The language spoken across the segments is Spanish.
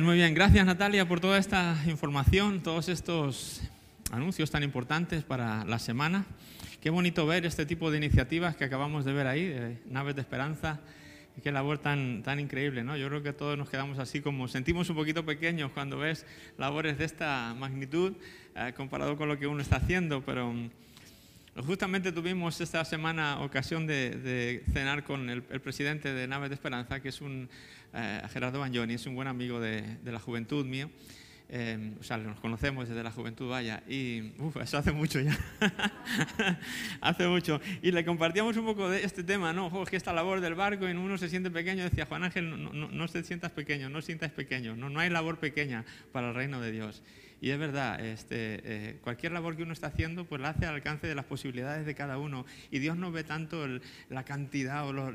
muy bien. Gracias Natalia por toda esta información, todos estos anuncios tan importantes para la semana. Qué bonito ver este tipo de iniciativas que acabamos de ver ahí, de Naves de Esperanza. Qué labor tan, tan increíble, ¿no? Yo creo que todos nos quedamos así como sentimos un poquito pequeños cuando ves labores de esta magnitud eh, comparado con lo que uno está haciendo, pero justamente tuvimos esta semana ocasión de, cenar con el, presidente de Naves de Esperanza, que es un eh, Gerardo Bagnoni, es un buen amigo de, la juventud mío. Em, o sea, nos conocemos desde la juventud, vaya, y eso hace mucho ya, hace mucho. Y le compartíamos un poco de este tema, ¿no? que esta labor del barco, en uno se siente pequeño, decía Juan Ángel, no, no, no te sientas pequeño, no sientas pequeño, no, no hay labor pequeña para el reino de Dios. Y es verdad, este, eh, cualquier labor que uno está haciendo, pues la hace al alcance de las posibilidades de cada uno. Y Dios no ve tanto la cantidad o los,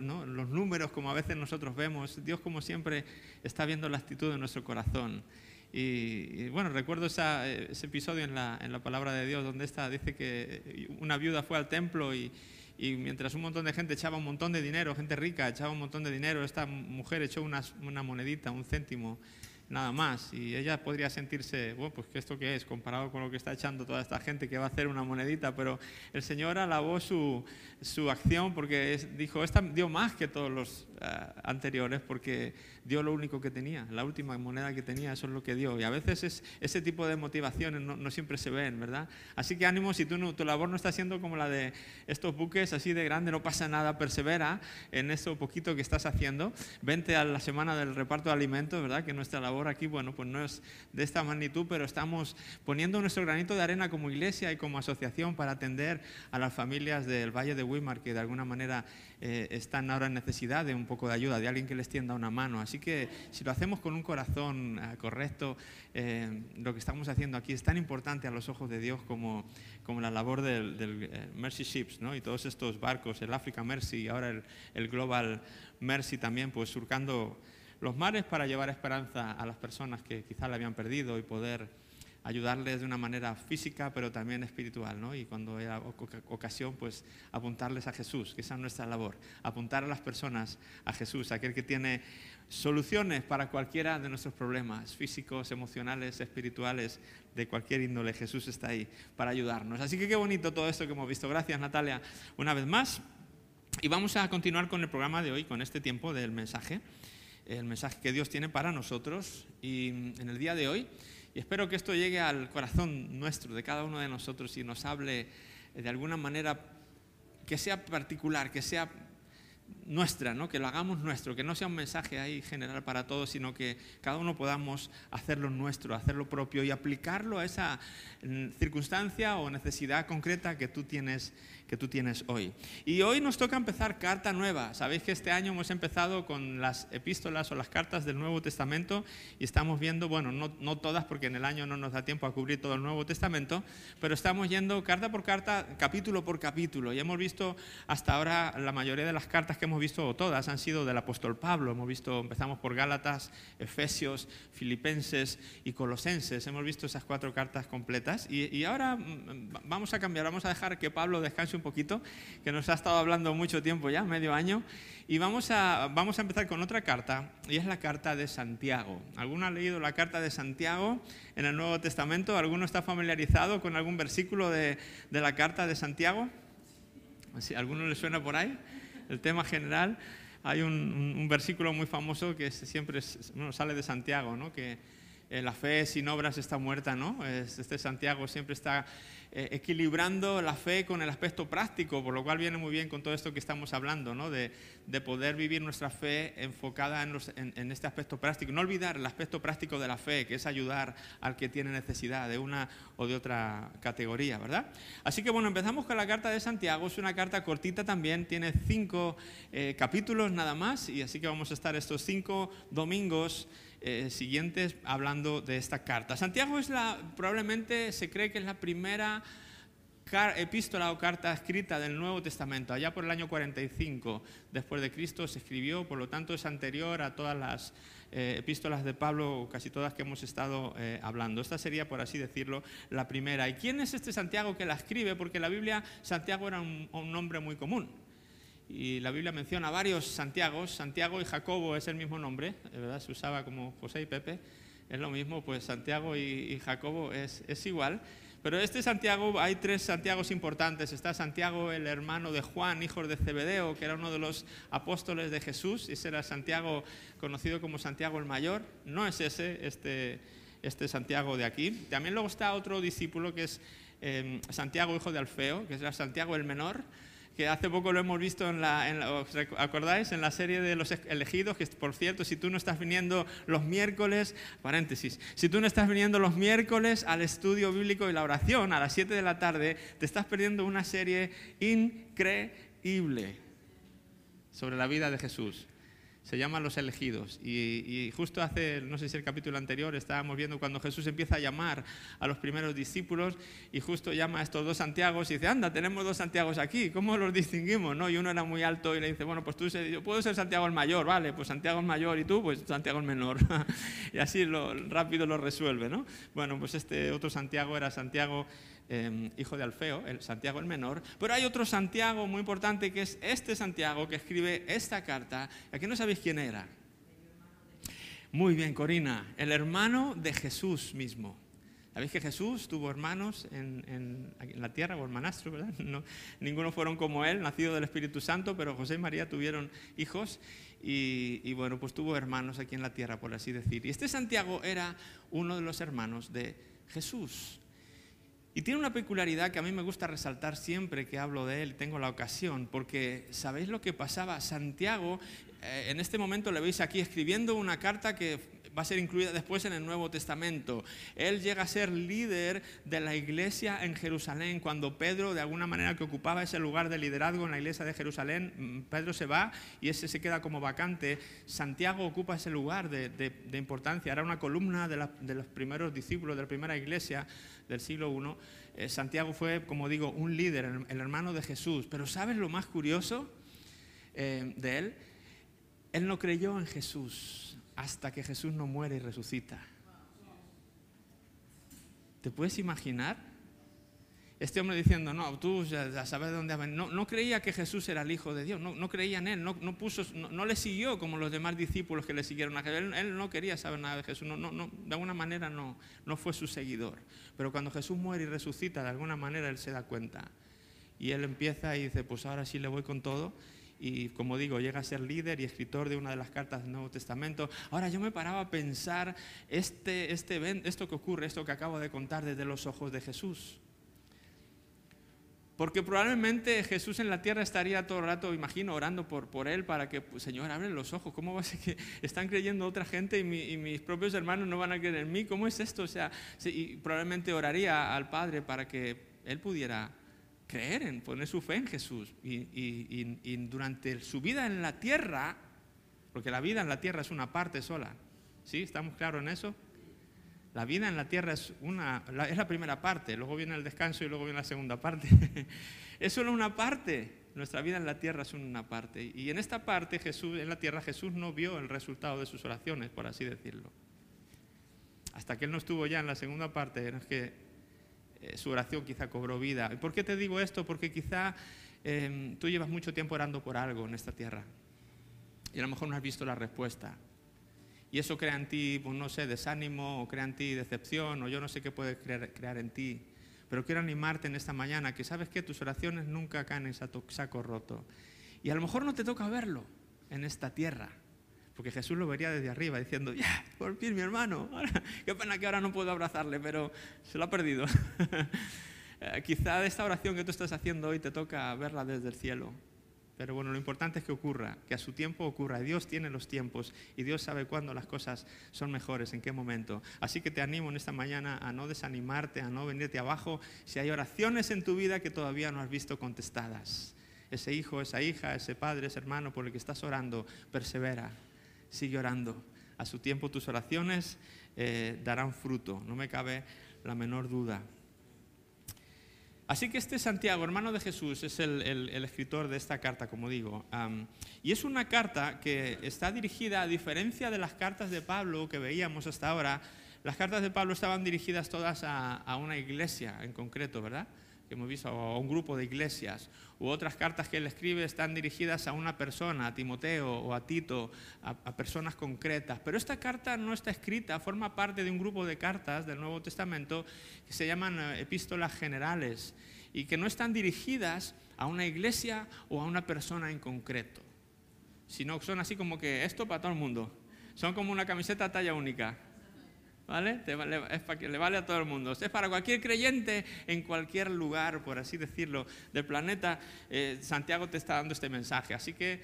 números como a veces nosotros vemos. Dios, como siempre, está viendo la actitud de nuestro corazón. Y, bueno, recuerdo ese episodio en la, en la, palabra de Dios donde está, dice que una viuda fue al templo y, y, mientras un montón de gente echaba un montón de dinero, gente rica echaba un montón de dinero, esta mujer echó una monedita, un céntimo nada más. Y ella podría sentirse, bueno, pues que esto qué es comparado con lo que está echando toda esta gente que va a hacer una monedita, pero el Señor alabó su, su acción porque dijo, esta dio más que todos los anteriores porque dio lo único que tenía, la última moneda que tenía, eso es lo que dio. Y a veces es, ese tipo de motivaciones no, siempre se ven, ¿verdad? Así que ánimo, si tú tu labor no está siendo como la de estos buques así de grande, no pasa nada, persevera en eso poquito que estás haciendo. Vente a la semana del reparto de alimentos, ¿verdad? Que nuestra labor aquí, bueno, pues no es de esta magnitud, pero estamos poniendo nuestro granito de arena como iglesia y como asociación para atender a las familias del Valle de Weimar que de alguna manera eh, están ahora en necesidad de un poco de ayuda, de alguien que les tienda una mano. Así que si lo hacemos con un corazón eh, correcto, eh, lo que estamos haciendo aquí es tan importante a los ojos de Dios como, como la labor del, Mercy Ships ¿no? y todos estos barcos, el Africa Mercy y ahora el, el Global Mercy también, pues surcando los mares para llevar esperanza a las personas que quizá la habían perdido y poder ayudarles de una manera física, pero también espiritual, ¿no? Y cuando hay ocasión, pues apuntarles a Jesús, que esa es nuestra labor, apuntar a las personas a Jesús, aquel que tiene soluciones para cualquiera de nuestros problemas físicos, emocionales, espirituales, de cualquier índole. Jesús está ahí para ayudarnos. Así que qué bonito todo esto que hemos visto. Gracias, Natalia, una vez más. Y vamos a continuar con el programa de hoy, con este tiempo del mensaje, el mensaje que Dios tiene para nosotros. Y en el día de hoy y espero que esto llegue al corazón nuestro, de cada uno de nosotros, y nos hable de alguna manera que sea particular, que sea nuestra, ¿no? que lo hagamos nuestro, que no sea un mensaje ahí general para todos, sino que cada uno podamos hacerlo nuestro, hacerlo propio y aplicarlo a esa mm, circunstancia o necesidad concreta que tú tienes que tú tienes hoy. Y hoy nos toca empezar carta nueva. Sabéis que este año hemos empezado con las epístolas o las cartas del Nuevo Testamento y estamos viendo, bueno, no, no todas porque en el año no nos da tiempo a cubrir todo el Nuevo Testamento, pero estamos yendo carta por carta, capítulo por capítulo. Y hemos visto hasta ahora la mayoría de las cartas que hemos visto, todas, han sido del apóstol Pablo. Hemos visto, empezamos por Gálatas, Efesios, Filipenses y Colosenses. Hemos visto esas cuatro cartas completas y, y ahora mm, vamos a cambiar, vamos a dejar que Pablo descanse un poquito, que nos ha estado hablando mucho tiempo ya, medio año. Y vamos a, vamos a empezar con otra carta, y es la carta de Santiago. ¿Alguno ha leído la carta de Santiago en el Nuevo Testamento? ¿Alguno está familiarizado con algún versículo de, de la carta de Santiago? ¿Alguno le suena por ahí? El tema general. Hay un, versículo muy famoso que siempre sale de Santiago, ¿no? que eh, la fe sin obras está muerta, ¿no? Este Santiago siempre está eh, equilibrando la fe con el aspecto práctico, por lo cual viene muy bien con todo esto que estamos hablando, ¿no? de, poder vivir nuestra fe enfocada en, este aspecto práctico. No olvidar el aspecto práctico de la fe, que es ayudar al que tiene necesidad de una o de otra categoría, ¿verdad? Así que bueno, empezamos con la carta de Santiago, es una carta cortita también, tiene cinco eh, capítulos nada más, y así que vamos a estar estos cinco domingos. Eh, siguientes hablando de esta carta. Santiago es la, probablemente se cree que es la primera epístola o carta escrita del Nuevo Testamento. Allá por el año 45 después de Cristo se escribió, por lo tanto es anterior a todas las eh, epístolas de Pablo, casi todas que hemos estado eh, hablando. Esta sería, por así decirlo, la primera. ¿Y quién es este Santiago que la escribe? Porque en la Biblia Santiago era un nombre muy común y la Biblia menciona varios Santiagos. Santiago y Jacobo es el mismo nombre, ¿verdad? Se usaba como José y Pepe. es lo mismo, pues Santiago y, Jacobo es, igual. Pero este Santiago, hay tres Santiagos importantes. Está Santiago, el hermano de Juan, hijo de Zebedeo, que era uno de los apóstoles de Jesús. Ese era Santiago, conocido como Santiago el Mayor. No es ese, este, este Santiago de aquí. También luego está otro discípulo que es eh, Santiago, hijo de Alfeo, que es Santiago el Menor que hace poco lo hemos visto en la, ¿os acordáis? En la serie de los elegidos, que por cierto, si tú no estás viniendo los miércoles, paréntesis, si tú no estás viniendo los miércoles al estudio bíblico y la oración a las 7 de la tarde, te estás perdiendo una serie increíble sobre la vida de Jesús se llaman los elegidos. Y, justo hace, no sé si el capítulo anterior, estábamos viendo cuando Jesús empieza a llamar a los primeros discípulos y justo llama a estos dos Santiagos y dice, anda, tenemos dos Santiagos aquí, ¿cómo los distinguimos? ¿No? Y uno era muy alto y le dice, bueno, pues tú, yo puedo ser Santiago el mayor, vale, pues Santiago el mayor y tú, pues Santiago el menor. y así lo, rápido lo resuelve, ¿no? Bueno, pues este otro Santiago era Santiago Em, hijo de Alfeo, el Santiago el menor, pero hay otro Santiago muy importante que es este Santiago que escribe esta carta. Aquí no sabéis quién era. Muy bien, Corina, el hermano de Jesús mismo. Sabéis que Jesús tuvo hermanos en, la tierra o hermanastro, ¿verdad? No, ninguno fueron como él, nacido del Espíritu Santo, pero José y María tuvieron hijos y, y, bueno, pues tuvo hermanos aquí en la tierra, por así decir. Y este Santiago era uno de los hermanos de Jesús. Y tiene una peculiaridad que a mí me gusta resaltar siempre que hablo de él, tengo la ocasión, porque ¿sabéis lo que pasaba? Santiago, eh, en este momento le veis aquí escribiendo una carta que va a ser incluida después en el Nuevo Testamento. Él llega a ser líder de la iglesia en Jerusalén. Cuando Pedro, de alguna manera, que ocupaba ese lugar de liderazgo en la iglesia de Jerusalén, mm, Pedro se va y ese se queda como vacante. Santiago ocupa ese lugar de, importancia. Era una columna de, los primeros discípulos de la primera iglesia del siglo I. Eh, Santiago fue, como digo, un líder, el, hermano de Jesús. Pero ¿sabes lo más curioso eh, de él? Él no creyó en Jesús hasta que Jesús no muere y resucita. ¿Te puedes imaginar? Este hombre diciendo, no, tú ya, sabes de dónde ha No, no, creía que Jesús era el Hijo de Dios, no, creía en Él, no, no le siguió como los demás discípulos que le siguieron a Jesús. Él, no quería saber nada de Jesús, no, de alguna manera no, no fue su seguidor. Pero cuando Jesús muere y resucita, de alguna manera Él se da cuenta. Y Él empieza y dice, pues ahora sí le voy con todo y como digo, llega a ser líder y escritor de una de las cartas del Nuevo Testamento. Ahora yo me paraba a pensar este, este, esto que ocurre, esto que acabo de contar desde los ojos de Jesús. Porque probablemente Jesús en la tierra estaría todo el rato, imagino, orando por, por él para que, pues, Señor, abre los ojos. ¿Cómo va a ser que están creyendo otra gente y, y, mis propios hermanos no van a creer en mí? ¿Cómo es esto? O sea, y probablemente oraría al Padre para que él pudiera creer en poner su fe en Jesús. Y, durante su vida en la tierra, porque la vida en la tierra es una parte sola, ¿sí? ¿Estamos claros en eso? La vida en la tierra es, una, la, es la primera parte, luego viene el descanso y luego viene la segunda parte. es solo una parte. Nuestra vida en la tierra es una parte. Y en esta parte, Jesús, en la tierra, Jesús no vio el resultado de sus oraciones, por así decirlo. Hasta que Él no estuvo ya en la segunda parte, es que eh, su oración quizá cobró vida. ¿Y por qué te digo esto? Porque quizá em, tú llevas mucho tiempo orando por algo en esta tierra y a lo mejor no has visto la respuesta. Y eso crea en ti, pues no sé, desánimo, o crea en ti decepción, o yo no sé qué puede crear, en ti. Pero quiero animarte en esta mañana que sabes que tus oraciones nunca caen en saco roto. Y a lo mejor no te toca verlo en esta tierra, porque Jesús lo vería desde arriba diciendo, ya, por fin mi hermano, qué pena que ahora no puedo abrazarle, pero se lo ha perdido. Eh, quizá esta oración que tú estás haciendo hoy te toca verla desde el cielo. Pero bueno, lo importante es que ocurra, que a su tiempo ocurra. Dios tiene los tiempos y Dios sabe cuándo las cosas son mejores, en qué momento. Así que te animo en esta mañana a no desanimarte, a no venirte abajo si hay oraciones en tu vida que todavía no has visto contestadas. Ese hijo, esa hija, ese padre, ese hermano por el que estás orando, persevera, sigue orando. A su tiempo tus oraciones eh, darán fruto, no me cabe la menor duda. Así que este Santiago, hermano de Jesús, es el, escritor de esta carta, como digo. y es una carta que está dirigida, a diferencia de las cartas de Pablo que veíamos hasta ahora, las cartas de Pablo estaban dirigidas todas a, a una iglesia en concreto, ¿verdad? Que hemos visto, a un grupo de iglesias, u otras cartas que él escribe están dirigidas a una persona, a Timoteo o a Tito, a, a, personas concretas. Pero esta carta no está escrita, forma parte de un grupo de cartas del Nuevo Testamento que se llaman eh, epístolas generales y que no están dirigidas a una iglesia o a una persona en concreto, sino son así como que esto para todo el mundo. Son como una camiseta talla única. ¿Vale? Es para que le vale a todo el mundo. Es para cualquier creyente en cualquier lugar, por así decirlo, del planeta. Eh, Santiago te está dando este mensaje. Así que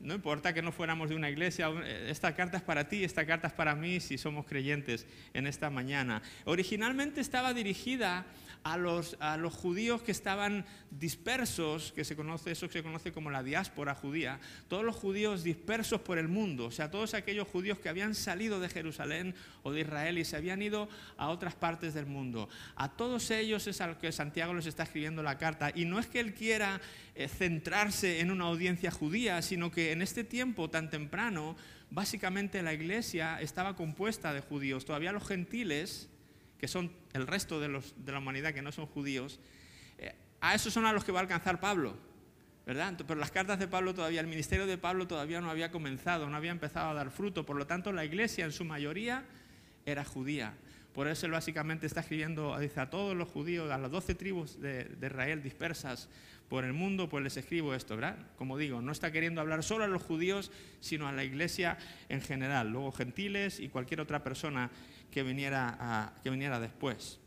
no importa que no fuéramos de una iglesia, eh, esta carta es para ti, esta carta es para mí si somos creyentes en esta mañana. Originalmente estaba dirigida a los, a los judíos que estaban dispersos, que se conoce, eso se conoce como la diáspora judía, todos los judíos dispersos por el mundo, o sea, todos aquellos judíos que habían salido de Jerusalén o de Israel y se habían ido a otras partes del mundo. A todos ellos es a los que Santiago les está escribiendo la carta. Y no es que él quiera eh, centrarse en una audiencia judía, sino que en este tiempo tan temprano, básicamente la iglesia estaba compuesta de judíos. Todavía los gentiles que son el resto de, la humanidad que no son judíos, eh, a esos son a los que va a alcanzar Pablo, ¿verdad? Pero las cartas de Pablo todavía, el ministerio de Pablo todavía no había comenzado, no había empezado a dar fruto, por lo tanto la iglesia en su mayoría era judía. Por eso él básicamente está escribiendo dice, a todos los judíos, a las doce tribus de, de, Israel dispersas por el mundo, pues les escribo esto, ¿verdad? Como digo, no está queriendo hablar solo a los judíos, sino a la iglesia en general, luego gentiles y cualquier otra persona que viniera, que viniera después.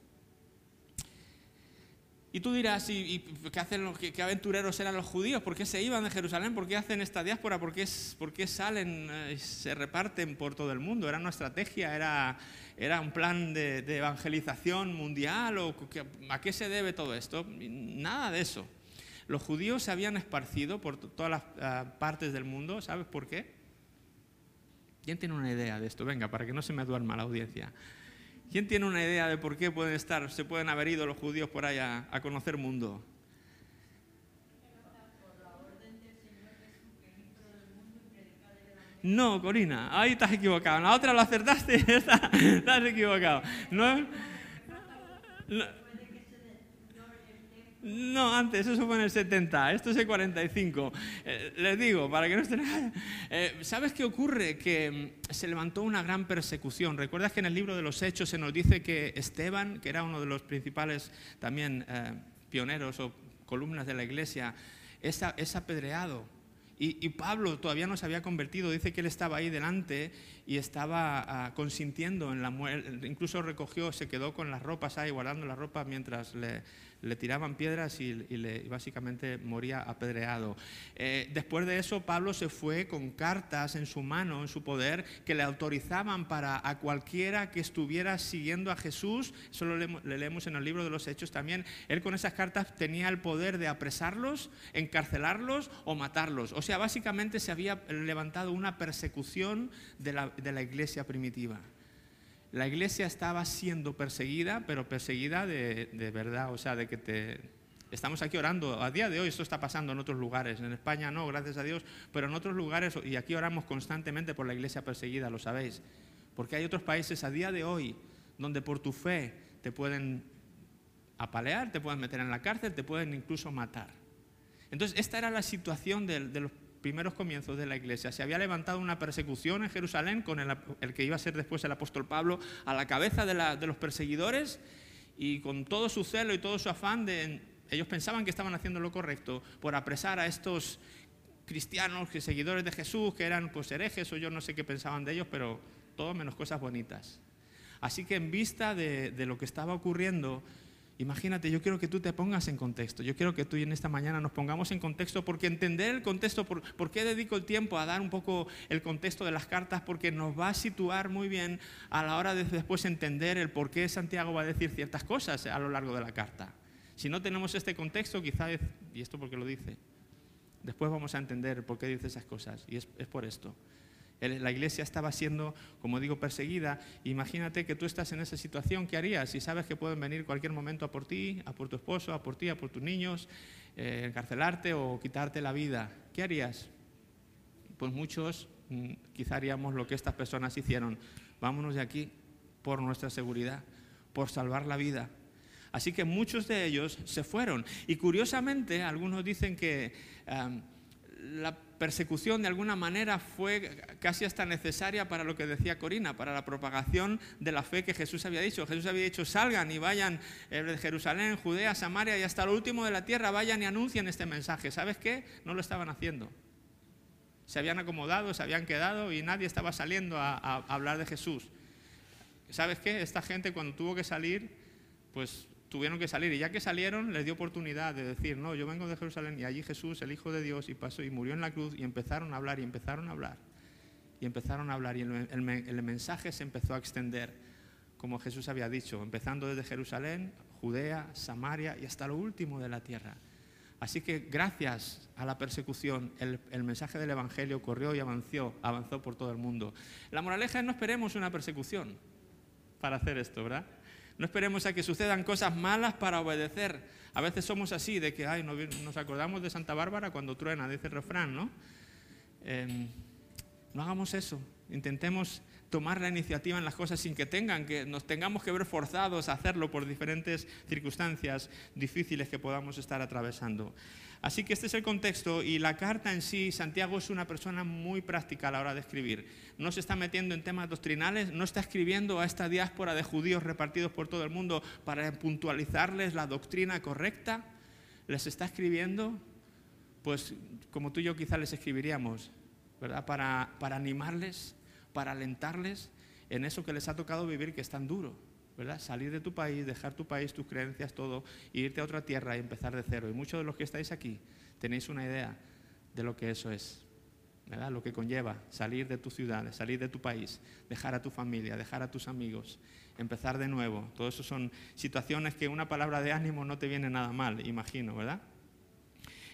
Y tú dirás, ¿y, qué, hacen los, qué, aventureros eran los judíos? ¿Por qué se iban de Jerusalén? ¿Por qué hacen esta diáspora? ¿Por qué, salen y eh, se reparten por todo el mundo? ¿Era una estrategia? ¿Era, era un plan de, evangelización mundial? ¿O ¿A qué se debe todo esto? Nada de eso. Los judíos se habían esparcido por todas las uh, partes del mundo. ¿Sabes por qué? ¿Quién tiene una idea de esto? Venga, para que no se me duerma la audiencia. ¿Quién tiene una idea de por qué pueden estar, se pueden haber ido los judíos por allá a conocer mundo? No, Corina, ahí estás equivocado. La otra lo acertaste, estás equivocado. No, no, antes, eso fue en el 70, esto es el 45. Eh, les digo, para que no estén... Eh, ¿Sabes qué ocurre? Que mm, se levantó una gran persecución. ¿Recuerdas que en el libro de los Hechos se nos dice que Esteban, que era uno de los principales también eh, pioneros o columnas de la iglesia, es, apedreado? Y, Pablo todavía no se había convertido, dice que él estaba ahí delante y estaba uh, consintiendo en la muerte, incluso recogió, se quedó con las ropas ahí, guardando las ropas mientras le, le tiraban piedras y, le, básicamente moría apedreado. Eh, después de eso, Pablo se fue con cartas en su mano, en su poder, que le autorizaban para a cualquiera que estuviera siguiendo a Jesús, eso lo leemos, le leemos en el libro de los Hechos también, él con esas cartas tenía el poder de apresarlos, encarcelarlos o matarlos. O sea, básicamente se había levantado una persecución de la, de la iglesia primitiva la iglesia estaba siendo perseguida, pero perseguida de, de, verdad, o sea, de que te... Estamos aquí orando, a día de hoy esto está pasando en otros lugares, en España no, gracias a Dios, pero en otros lugares, y aquí oramos constantemente por la iglesia perseguida, lo sabéis, porque hay otros países a día de hoy donde por tu fe te pueden apalear, te pueden meter en la cárcel, te pueden incluso matar. Entonces, esta era la situación de, de los primeros comienzos de la iglesia. Se había levantado una persecución en Jerusalén con el, que iba a ser después el apóstol Pablo a la cabeza de, los perseguidores y con todo su celo y todo su afán. Ellos pensaban que estaban haciendo lo correcto por apresar a estos cristianos, que seguidores de Jesús, que eran pues herejes o yo no sé qué pensaban de ellos, pero todo menos cosas bonitas. Así que en vista de lo que estaba ocurriendo, Imagínate, yo quiero que tú te pongas en contexto. Yo quiero que tú y en esta mañana nos pongamos en contexto porque entender el contexto, por, por, qué dedico el tiempo a dar un poco el contexto de las cartas, porque nos va a situar muy bien a la hora de después entender el por qué Santiago va a decir ciertas cosas a lo largo de la carta. Si no tenemos este contexto, quizá, es, y esto porque lo dice, después vamos a entender por qué dice esas cosas, y es, es por esto. La iglesia estaba siendo, como digo, perseguida. Imagínate que tú estás en esa situación, ¿qué harías? Si sabes que pueden venir cualquier momento a por ti, a por tu esposo, a por ti, a por tus niños, eh, encarcelarte o quitarte la vida, ¿qué harías? Pues muchos mm, quizá haríamos lo que estas personas hicieron. Vámonos de aquí por nuestra seguridad, por salvar la vida. Así que muchos de ellos se fueron. Y curiosamente, algunos dicen que la persecución de alguna manera fue casi hasta necesaria para lo que decía Corina, para la propagación de la fe que Jesús había dicho. Jesús había dicho, salgan y vayan eh, de Jerusalén, Judea, Samaria y hasta lo último de la tierra, vayan y anuncien este mensaje. ¿Sabes qué? No lo estaban haciendo. Se habían acomodado, se habían quedado y nadie estaba saliendo a, a hablar de Jesús. ¿Sabes qué? Esta gente cuando tuvo que salir, pues tuvieron que salir y ya que salieron les dio oportunidad de decir, no, yo vengo de Jerusalén y allí Jesús, el Hijo de Dios, y pasó y murió en la cruz y empezaron a hablar y empezaron a hablar y empezaron a hablar y el, mensaje se empezó a extender como Jesús había dicho, empezando desde Jerusalén, Judea, Samaria y hasta lo último de la tierra. Así que gracias a la persecución, el, el, mensaje del Evangelio corrió y avanzó, avanzó por todo el mundo. La moraleja es no esperemos una persecución para hacer esto, ¿verdad? No esperemos a que sucedan cosas malas para obedecer. A veces somos así, de que, ay, nos acordamos de Santa Bárbara cuando truena, dice el refrán, ¿no? Em, no hagamos eso. Intentemos tomar la iniciativa en las cosas sin que tengan que nos tengamos que ver forzados a hacerlo por diferentes circunstancias difíciles que podamos estar atravesando. Así que este es el contexto y la carta en sí, Santiago es una persona muy práctica a la hora de escribir. No se está metiendo en temas doctrinales, no está escribiendo a esta diáspora de judíos repartidos por todo el mundo para puntualizarles la doctrina correcta. Les está escribiendo, pues como tú y yo quizás les escribiríamos, ¿verdad? Para, para animarles, para alentarles en eso que les ha tocado vivir que es tan duro. Salir de tu país, dejar tu país, tus creencias, todo, e irte a otra tierra y empezar de cero. Y muchos de los que estáis aquí tenéis una idea de lo que eso es, ¿verdad? Lo que conlleva salir de tu ciudad, salir de tu país, dejar a tu familia, dejar a tus amigos, empezar de nuevo. Todo eso son situaciones que una palabra de ánimo no te viene nada mal, imagino, ¿verdad?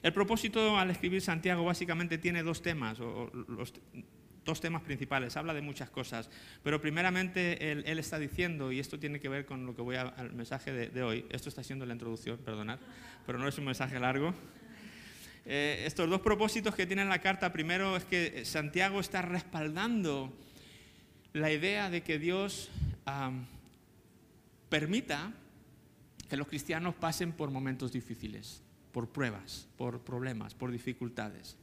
El propósito al escribir Santiago básicamente tiene dos temas, dos temas principales, habla de muchas cosas, pero primeramente él, está diciendo, y esto tiene que ver con lo que voy al mensaje de, hoy, esto está siendo la introducción, perdonad, pero no es un mensaje largo. Eh, estos dos propósitos que tiene la carta, primero es que Santiago está respaldando la idea de que Dios permita que los cristianos pasen por momentos difíciles, por pruebas, por problemas, por dificultades.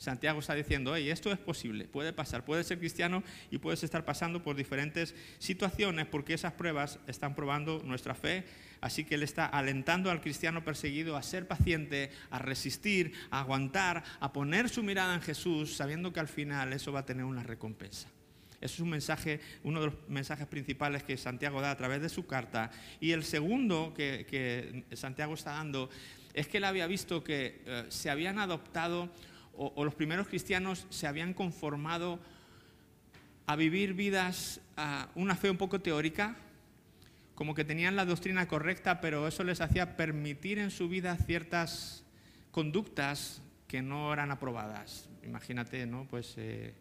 Santiago está diciendo, hey, esto es posible, puede pasar, puedes ser cristiano y puedes estar pasando por diferentes situaciones porque esas pruebas están probando nuestra fe. Así que él está alentando al cristiano perseguido a ser paciente, a resistir, a aguantar, a poner su mirada en Jesús, sabiendo que al final eso va a tener una recompensa. Eso es un mensaje, uno de los mensajes principales que Santiago da a través de su carta. Y el segundo que, Santiago está dando es que él había visto que eh, se habían adoptado o, los primeros cristianos se habían conformado a vivir vidas, a una fe un poco teórica, como que tenían la doctrina correcta, pero eso les hacía permitir en su vida ciertas conductas que no eran aprobadas. Imagínate, ¿no? Pues eh,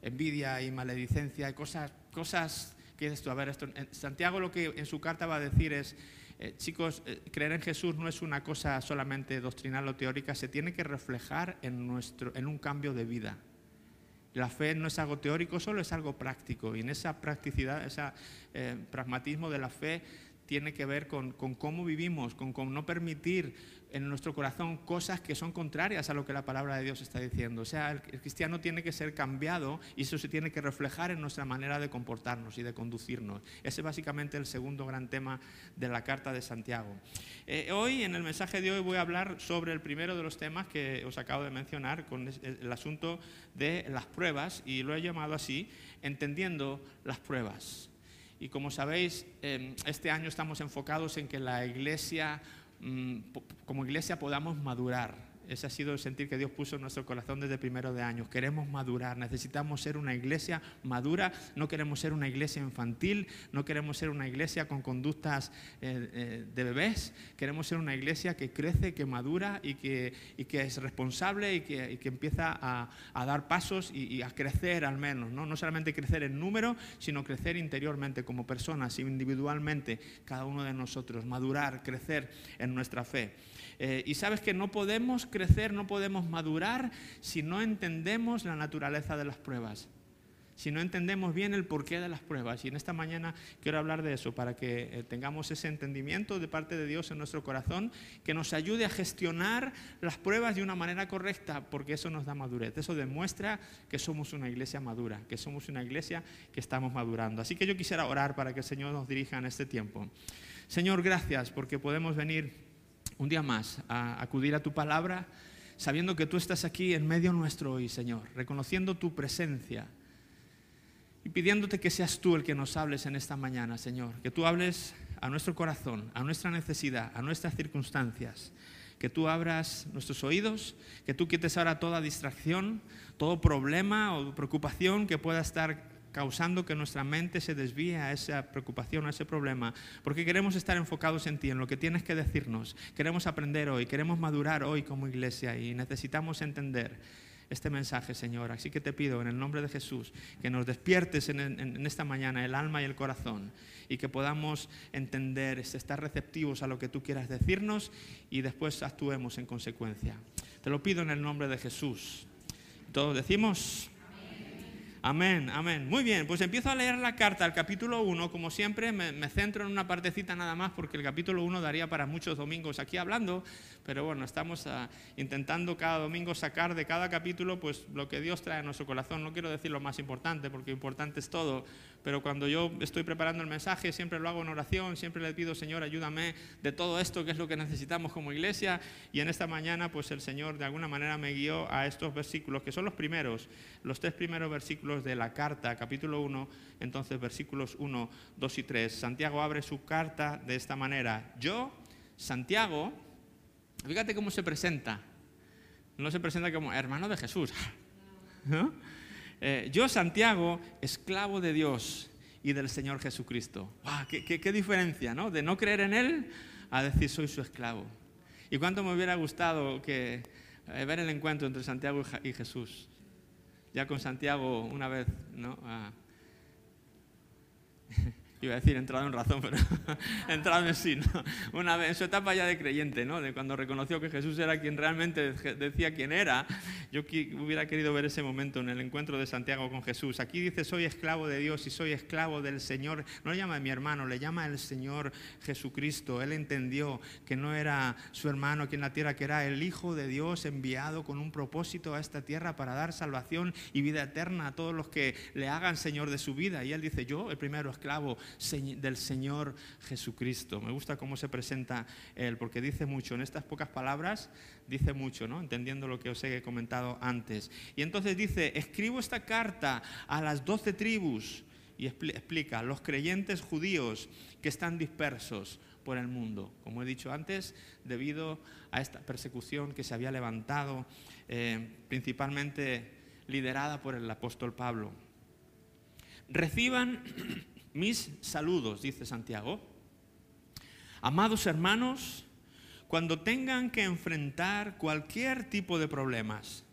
envidia y maledicencia, cosas, cosas que dices tú, a ver, esto, Santiago lo que en su carta va a decir es, eh, chicos, eh, creer en Jesús no es una cosa solamente doctrinal o teórica, se tiene que reflejar en, nuestro, en un cambio de vida. La fe no es algo teórico, solo es algo práctico. Y en esa practicidad, ese eh, pragmatismo de la fe tiene que ver con, cómo vivimos, con, con, no permitir en nuestro corazón cosas que son contrarias a lo que la palabra de Dios está diciendo. O sea, el, cristiano tiene que ser cambiado y eso se tiene que reflejar en nuestra manera de comportarnos y de conducirnos. Ese es básicamente el segundo gran tema de la carta de Santiago. Eh, hoy, en el mensaje de hoy, voy a hablar sobre el primero de los temas que os acabo de mencionar, con el asunto de las pruebas, y lo he llamado así, entendiendo las pruebas. Y como sabéis, em, este año estamos enfocados en que la iglesia Mm, como iglesia podamos madurar ese ha sido el sentir que Dios puso en nuestro corazón desde primero de años. Queremos madurar, necesitamos ser una iglesia madura, no queremos ser una iglesia infantil, no queremos ser una iglesia con conductas eh, eh, de bebés, queremos ser una iglesia que crece, que madura y que, que es responsable y que, empieza a, dar pasos y, a crecer al menos, ¿no? no solamente crecer en número, sino crecer interiormente como personas, individualmente, cada uno de nosotros, madurar, crecer en nuestra fe. Eh, y sabes que no podemos crecer, no podemos madurar si no entendemos la naturaleza de las pruebas. si no entendemos bien el porqué de las pruebas. Y en esta mañana quiero hablar de eso, para que eh, tengamos ese entendimiento de parte de Dios en nuestro corazón, que nos ayude a gestionar las pruebas de una manera correcta, porque eso nos da madurez. Eso demuestra que somos una iglesia madura, que somos una iglesia que estamos madurando. Así que yo quisiera orar para que el Señor nos dirija en este tiempo. Señor, gracias porque podemos venir un día más a acudir a tu palabra, sabiendo que tú estás aquí en medio nuestro hoy, Señor, reconociendo tu presencia y pidiéndote que seas tú el que nos hables en esta mañana, Señor, que tú hables a nuestro corazón, a nuestra necesidad, a nuestras circunstancias, que tú abras nuestros oídos, que tú quites ahora toda distracción, todo problema o preocupación que pueda estar causando que nuestra mente se desvíe a esa preocupación, a ese problema, porque queremos estar enfocados en ti, en lo que tienes que decirnos. Queremos aprender hoy, queremos madurar hoy como iglesia y necesitamos entender este mensaje, Señor. Así que te pido en el nombre de Jesús que nos despiertes en, esta mañana el alma y el corazón y que podamos entender, estar receptivos a lo que tú quieras decirnos y después actuemos en consecuencia. Te lo pido en el nombre de Jesús. Todos decimos... Amén, amén. Muy bien, pues empiezo a leer la carta, el capítulo 1, como siempre me, centro en una partecita nada más porque el capítulo 1 daría para muchos domingos aquí hablando, pero bueno, estamos ah, intentando cada domingo sacar de cada capítulo pues lo que Dios trae a nuestro corazón. No quiero decir lo más importante porque importante es todo, pero cuando yo estoy preparando el mensaje siempre lo hago en oración, siempre le pido, Señor, ayúdame de todo esto que es lo que necesitamos como iglesia y en esta mañana pues el Señor de alguna manera me guió a estos versículos que son los primeros, los tres primeros versículos de la carta, capítulo 1, entonces versículos 1, 2 y 3. Santiago abre su carta de esta manera. Yo, Santiago, fíjate cómo se presenta. No se presenta como hermano de Jesús. Eh, yo, Santiago, esclavo de Dios y del Señor Jesucristo. qué, diferencia, ¿no? De no creer en Él a decir soy su esclavo. Y cuánto me hubiera gustado eh, ver el encuentro entre Santiago y Jesús ya con Santiago una vez, ¿no? Ah. iba a decir entrado en razón, pero entrado en sí, ¿no? Una vez, en su etapa ya de creyente, ¿no? De cuando reconoció que Jesús era quien realmente decía quién era, yo hubiera querido ver ese momento en el encuentro de Santiago con Jesús. Aquí dice, soy esclavo de Dios y soy esclavo del Señor. No le llama a mi hermano, le llama el Señor Jesucristo. Él entendió que no era su hermano aquí en la tierra, que era el Hijo de Dios enviado con un propósito a esta tierra para dar salvación y vida eterna a todos los que le hagan Señor de su vida. Y él dice, yo, el primero esclavo, del Señor Jesucristo. Me gusta cómo se presenta Él, porque dice mucho, en estas pocas palabras dice mucho, ¿no? entendiendo lo que os he comentado antes. Y entonces dice, escribo esta carta a las doce tribus y explica, los creyentes judíos que están dispersos por el mundo, como he dicho antes, debido a esta persecución que se había levantado, eh, principalmente liderada por el apóstol Pablo. Reciban mis saludos, dice Santiago. Amados hermanos, cuando tengan que enfrentar cualquier tipo de problemas,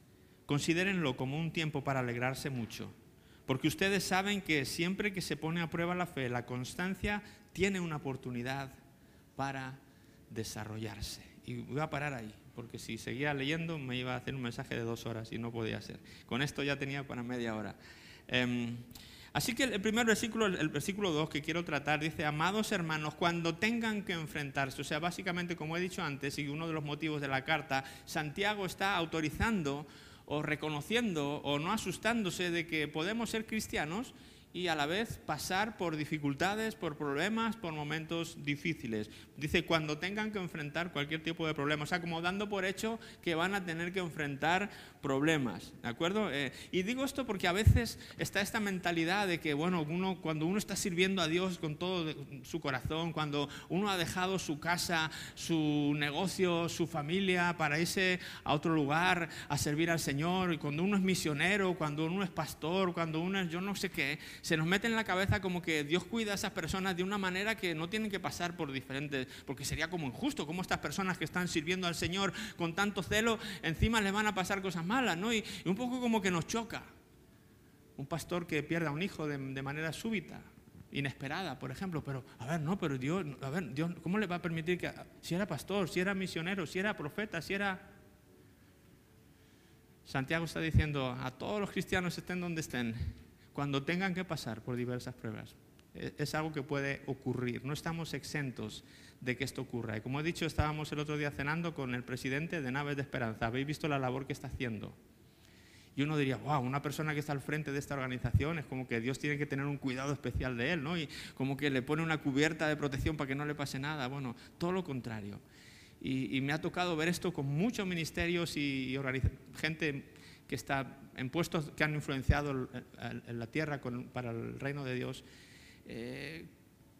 considérenlo como un tiempo para alegrarse mucho, porque ustedes saben que siempre que se pone a prueba la fe, la constancia tiene una oportunidad para desarrollarse. Y voy a parar ahí, porque si seguía leyendo me iba a hacer un mensaje de dos horas y no podía ser. Con esto ya tenía para media hora. Em, Así que el primer versículo, el versículo 2 que quiero tratar, dice, amados hermanos, cuando tengan que enfrentarse, o sea, básicamente como he dicho antes, y uno de los motivos de la carta, Santiago está autorizando o reconociendo o no asustándose de que podemos ser cristianos y a la vez pasar por dificultades, por problemas, por momentos difíciles. Dice, cuando tengan que enfrentar cualquier tipo de problema, o sea, como dando por hecho que van a tener que enfrentar problemas, ¿de acuerdo? Eh, y digo esto porque a veces está esta mentalidad de que, bueno, uno, cuando uno está sirviendo a Dios con todo su corazón, cuando uno ha dejado su casa, su negocio, su familia para irse a otro lugar a servir al Señor, y cuando uno es misionero, cuando uno es pastor, cuando uno es yo no sé qué, se nos mete en la cabeza como que Dios cuida a esas personas de una manera que no tienen que pasar por diferentes, porque sería como injusto, como estas personas que están sirviendo al Señor con tanto celo, encima les van a pasar cosas malas, ¿no? Y, un poco como que nos choca. Un pastor que pierda a un hijo de, manera súbita, inesperada, por ejemplo, pero a ver, no, pero Dios, a ver, Dios, ¿cómo le va a permitir que si era pastor, si era misionero, si era profeta, si era Santiago está diciendo a todos los cristianos estén donde estén, cuando tengan que pasar por diversas pruebas. E, es algo que puede ocurrir, no estamos exentos de que esto ocurra. Y como he dicho, estábamos el otro día cenando con el presidente de Naves de Esperanza, habéis visto la labor que está haciendo. Y uno diría, wow, una persona que está al frente de esta organización es como que Dios tiene que tener un cuidado especial de él, ¿no? Y como que le pone una cubierta de protección para que no le pase nada. Bueno, todo lo contrario. Y, me ha tocado ver esto con muchos ministerios y, gente que está en puestos que han influenciado en la tierra para el reino de Dios. Eh,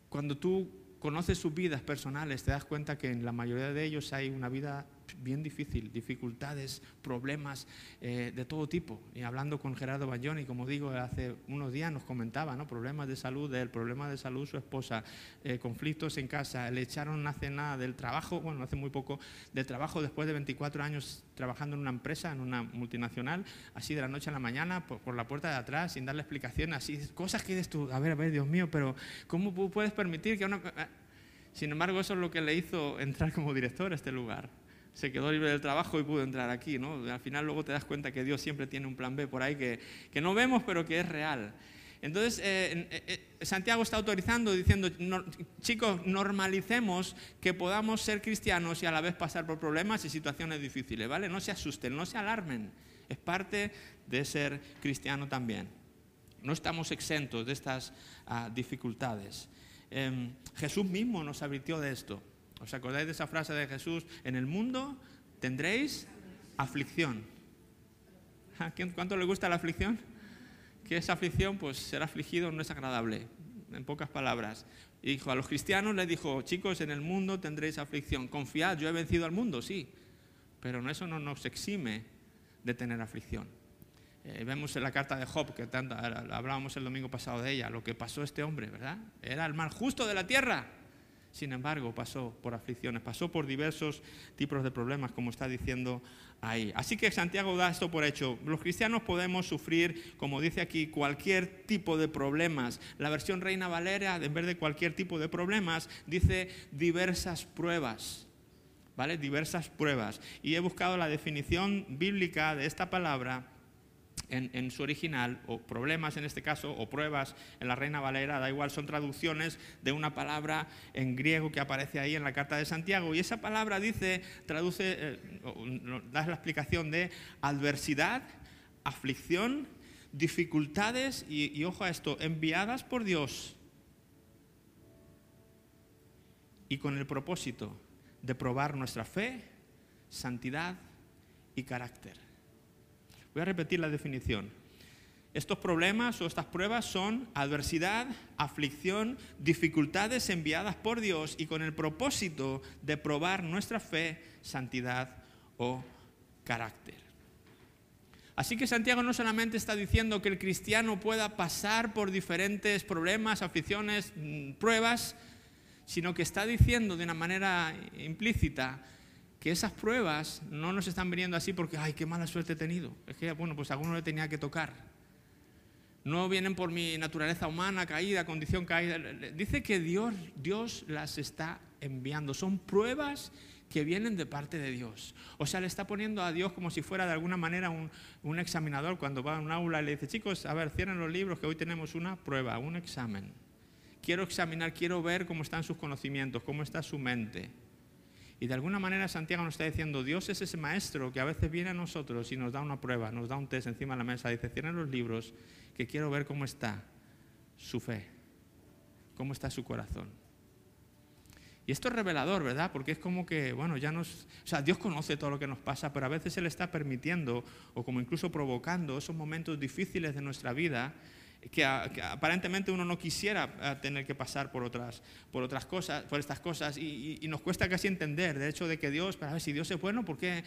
cuando tú conoces sus vidas personales, te das cuenta que en la mayoría de ellos hay una vida bien difícil, dificultades, problemas eh, de todo tipo. Y hablando con Gerardo Bagnoni, como digo, hace unos días nos comentaba, ¿no? Problemas de salud de él, problemas de salud su esposa, eh, conflictos en casa, le echaron hace nada del trabajo, bueno, hace muy poco, del trabajo después de 24 años trabajando en una empresa, en una multinacional, así de la noche a la mañana, por, la puerta de atrás, sin darle explicación, así, cosas que dices tú, a ver, a ver, Dios mío, pero ¿cómo puedes permitir que una... Eh, sin embargo, eso es lo que le hizo entrar como director a este lugar se quedó libre del trabajo y pudo entrar aquí. ¿no? Al final luego te das cuenta que Dios siempre tiene un plan B por ahí que, que no vemos pero que es real. Entonces, eh, eh, eh, Santiago está autorizando, diciendo, chicos, normalicemos que podamos ser cristianos y a la vez pasar por problemas y situaciones difíciles, ¿vale? No se asusten, no se alarmen. Es parte de ser cristiano también. No estamos exentos de estas ah, dificultades. Em, Jesús mismo nos advirtió de esto. ¿Os acordáis de esa frase de Jesús? En el mundo tendréis aflicción. ¿Cuánto le gusta la aflicción? ¿Qué es aflicción? Pues ser afligido no es agradable, en pocas palabras. Y dijo a los cristianos, les dijo, chicos, en el mundo tendréis aflicción. Confiad, yo he vencido al mundo, sí, pero eso no nos exime de tener aflicción. Eh, vemos en la carta de Job, que tanto, hablábamos el domingo pasado de ella, lo que pasó a este hombre, ¿verdad? Era el mal justo de la tierra sin embargo, pasó por aflicciones, pasó por diversos tipos de problemas, como está diciendo ahí. Así que Santiago da esto por hecho. Los cristianos podemos sufrir, como dice aquí, cualquier tipo de problemas. La versión Reina Valera, en vez de cualquier tipo de problemas, dice diversas pruebas. ¿Vale? Diversas pruebas. Y he buscado la definición bíblica de esta palabra en, su original, o problemas en este caso, o pruebas en la Reina Valera, da igual, son traducciones de una palabra en griego que aparece ahí en la carta de Santiago. Y esa palabra dice, traduce, eh, da la explicación de adversidad, aflicción, dificultades, y, y ojo a esto, enviadas por Dios y con el propósito de probar nuestra fe, santidad y carácter. Voy a repetir la definición. Estos problemas o estas pruebas son adversidad, aflicción, dificultades enviadas por Dios y con el propósito de probar nuestra fe, santidad o carácter. Así que Santiago no solamente está diciendo que el cristiano pueda pasar por diferentes problemas, aflicciones, mm, pruebas, sino que está diciendo de una manera implícita que esas pruebas no nos están viniendo así porque, ay, qué mala suerte he tenido. Es que, bueno, pues a alguno le tenía que tocar. No vienen por mi naturaleza humana caída, condición caída. Dice que Dios, Dios las está enviando. Son pruebas que vienen de parte de Dios. O sea, le está poniendo a Dios como si fuera de alguna manera un, un, examinador cuando va a un aula y le dice, chicos, a ver, cierren los libros que hoy tenemos una prueba, un examen. Quiero examinar, quiero ver cómo están sus conocimientos, cómo está su mente. Y de alguna manera Santiago nos está diciendo, Dios es ese maestro que a veces viene a nosotros y nos da una prueba, nos da un test encima de la mesa, dice, cierren los libros, que quiero ver cómo está su fe, cómo está su corazón. Y esto es revelador, ¿verdad? Porque es como que, bueno, ya nos... O sea, Dios conoce todo lo que nos pasa, pero a veces Él está permitiendo o como incluso provocando esos momentos difíciles de nuestra vida que, aparentemente uno no quisiera eh, tener que pasar por otras, por otras cosas, por estas cosas, y, nos cuesta casi entender, de hecho, de que Dios, para ver si Dios es bueno, ¿por qué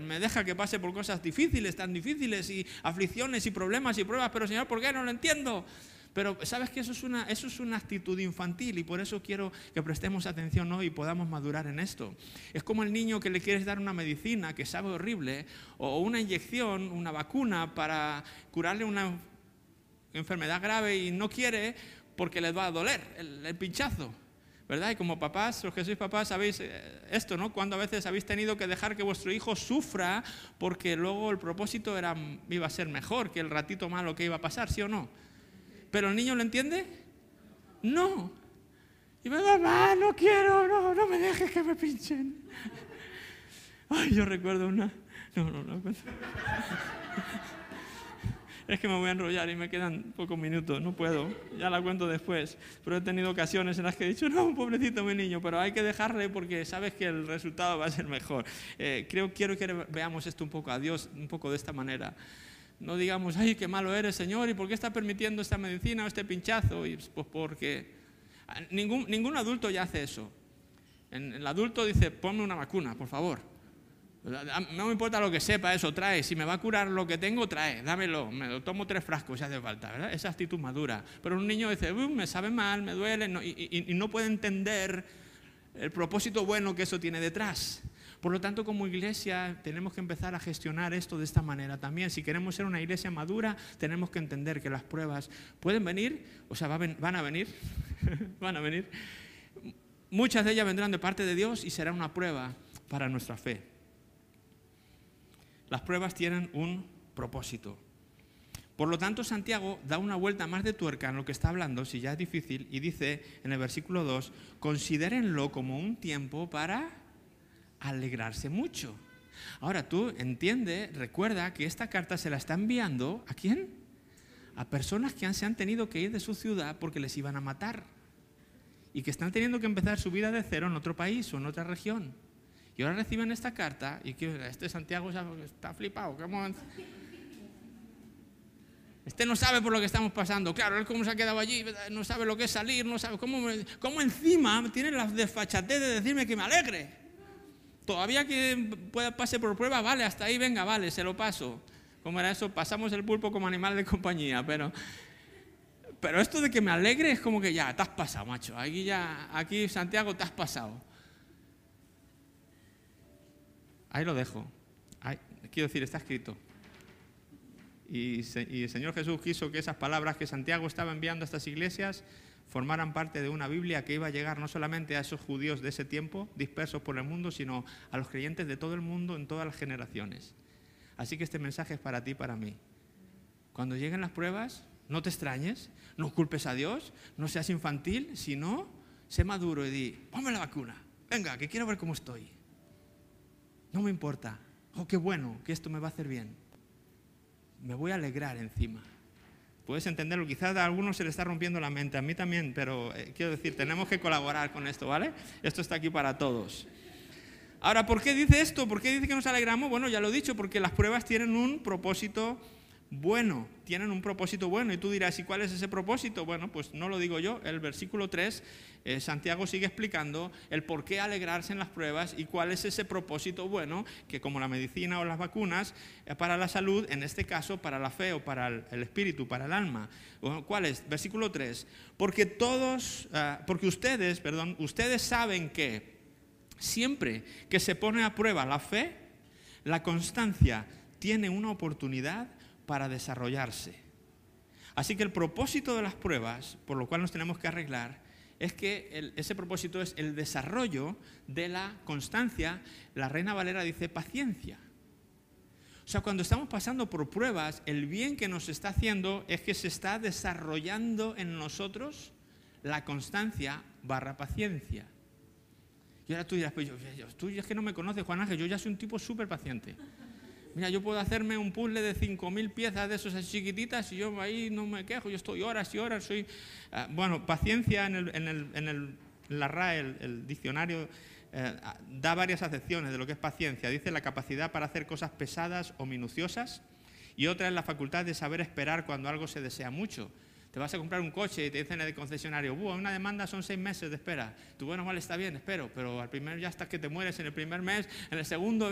me deja que pase por cosas difíciles, tan difíciles, y aflicciones, y problemas, y pruebas? Pero Señor, ¿por qué no lo entiendo? Pero sabes que eso es, una, eso es una actitud infantil y por eso quiero que prestemos atención hoy y podamos madurar en esto. Es como el niño que le quieres dar una medicina que sabe horrible o una inyección, una vacuna para curarle una enfermedad grave y no quiere porque les va a doler el, pinchazo. ¿verdad? Y como papás, los que sois papás, sabéis eh, esto, ¿no? Cuando a veces habéis tenido que dejar que vuestro hijo sufra porque luego el propósito era, iba a ser mejor que el ratito malo que iba a pasar, ¿sí o no? ¿Pero el niño lo entiende? No. Y me mamá, no quiero, no, no me dejes que me pinchen. Ay, yo recuerdo una... No, no, no. Es que me voy a enrollar y me quedan pocos minutos, no puedo, ya la cuento después. Pero he tenido ocasiones en las que he dicho, no, pobrecito mi niño, pero hay que dejarle porque sabes que el resultado va a ser mejor. Eh, creo, quiero que veamos esto un poco a Dios, un poco de esta manera. No digamos, ay, qué malo eres, Señor, ¿y por qué está permitiendo esta medicina o este pinchazo? Y pues porque ningún, ningún adulto ya hace eso. el adulto dice, ponme una vacuna, por favor. No me importa lo que sepa, eso trae. Si me va a curar lo que tengo, trae, dámelo. Me lo tomo tres frascos si hace falta, ¿verdad? Esa actitud madura. Pero un niño dice, me sabe mal, me duele, y, no puede entender el propósito bueno que eso tiene detrás. Por lo tanto, como iglesia tenemos que empezar a gestionar esto de esta manera también. Si queremos ser una iglesia madura, tenemos que entender que las pruebas pueden venir, o sea, van a venir, van a venir. Muchas de ellas vendrán de parte de Dios y será una prueba para nuestra fe. Las pruebas tienen un propósito. Por lo tanto, Santiago da una vuelta más de tuerca en lo que está hablando, si ya es difícil, y dice en el versículo 2, considérenlo como un tiempo para alegrarse mucho. Ahora tú entiende, recuerda que esta carta se la está enviando a quién? A personas que se han tenido que ir de su ciudad porque les iban a matar y que están teniendo que empezar su vida de cero en otro país o en otra región. Y ahora reciben esta carta y que este Santiago está flipado. Este no sabe por lo que estamos pasando. Claro, él cómo se ha quedado allí, no sabe lo que es salir, no sabe cómo, cómo encima tiene la desfachatez de decirme que me alegre. Todavía que pueda pase por prueba, vale, hasta ahí venga, vale, se lo paso. ¿Cómo era eso? Pasamos el pulpo como animal de compañía, pero pero esto de que me alegre es como que ya, te has pasado, macho. Aquí ya, aquí Santiago, te has pasado. Ahí lo dejo. quiero decir, está escrito. Y, y, el Señor Jesús quiso que esas palabras que Santiago estaba enviando a estas iglesias formaran parte de una Biblia que iba a llegar no solamente a esos judíos de ese tiempo, dispersos por el mundo, sino a los creyentes de todo el mundo en todas las generaciones. Así que este mensaje es para ti y para mí. Cuando lleguen las pruebas, no te extrañes, no culpes a Dios, no seas infantil, sino sé maduro y di, ponme la vacuna, venga, que quiero ver cómo estoy. No me importa. Oh, qué bueno, que esto me va a hacer bien. Me voy a alegrar encima. Puedes entenderlo, quizás a algunos se le está rompiendo la mente, a mí también, pero eh, quiero decir, tenemos que colaborar con esto, ¿vale? Esto está aquí para todos. Ahora, ¿por qué dice esto? ¿Por qué dice que nos alegramos? Bueno, ya lo he dicho, porque las pruebas tienen un propósito bueno, tienen un propósito bueno. Y tú dirás, ¿y cuál es ese propósito? Bueno, pues no lo digo yo. El versículo 3, eh, Santiago sigue explicando el por qué alegrarse en las pruebas y cuál es ese propósito bueno, que como la medicina o las vacunas, eh, para la salud, en este caso para la fe o para el, espíritu, para el alma. ¿Cuál es? Versículo 3. Porque todos, ah, porque ustedes, perdón, ustedes saben que siempre que se pone a prueba la fe, la constancia tiene una oportunidad para desarrollarse. Así que el propósito de las pruebas, por lo cual nos tenemos que arreglar, es que ese propósito es el desarrollo de la constancia. La Reina Valera dice paciencia. O sea, cuando estamos pasando por pruebas, el bien que nos está haciendo es que se está desarrollando en nosotros la constancia barra paciencia. Y ahora tú dirás, pues yo, tú es que no me conoces, Juan Ángel, yo ya soy un tipo súper paciente. Yo puedo hacerme un puzzle de 5.000 piezas de esas chiquititas y yo ahí no me quejo, yo estoy horas y horas, soy... Ah, bueno, paciencia en, el, en, el, en el, la RAE, el, diccionario, eh, da varias acepciones de lo que es paciencia. Dice la capacidad para hacer cosas pesadas o minuciosas y otra es la facultad de saber esperar cuando algo se desea mucho. Te vas a comprar un coche y te dicen en el concesionario, una demanda son seis meses de espera. Tú, bueno, mal está bien, espero, pero al primer ya hasta que te mueres en el primer mes, en el segundo,